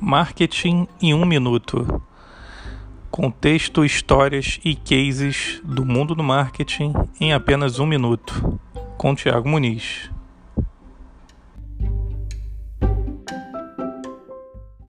Marketing em um minuto. Contexto, histórias e cases do mundo do marketing em apenas um minuto. Com Tiago Muniz.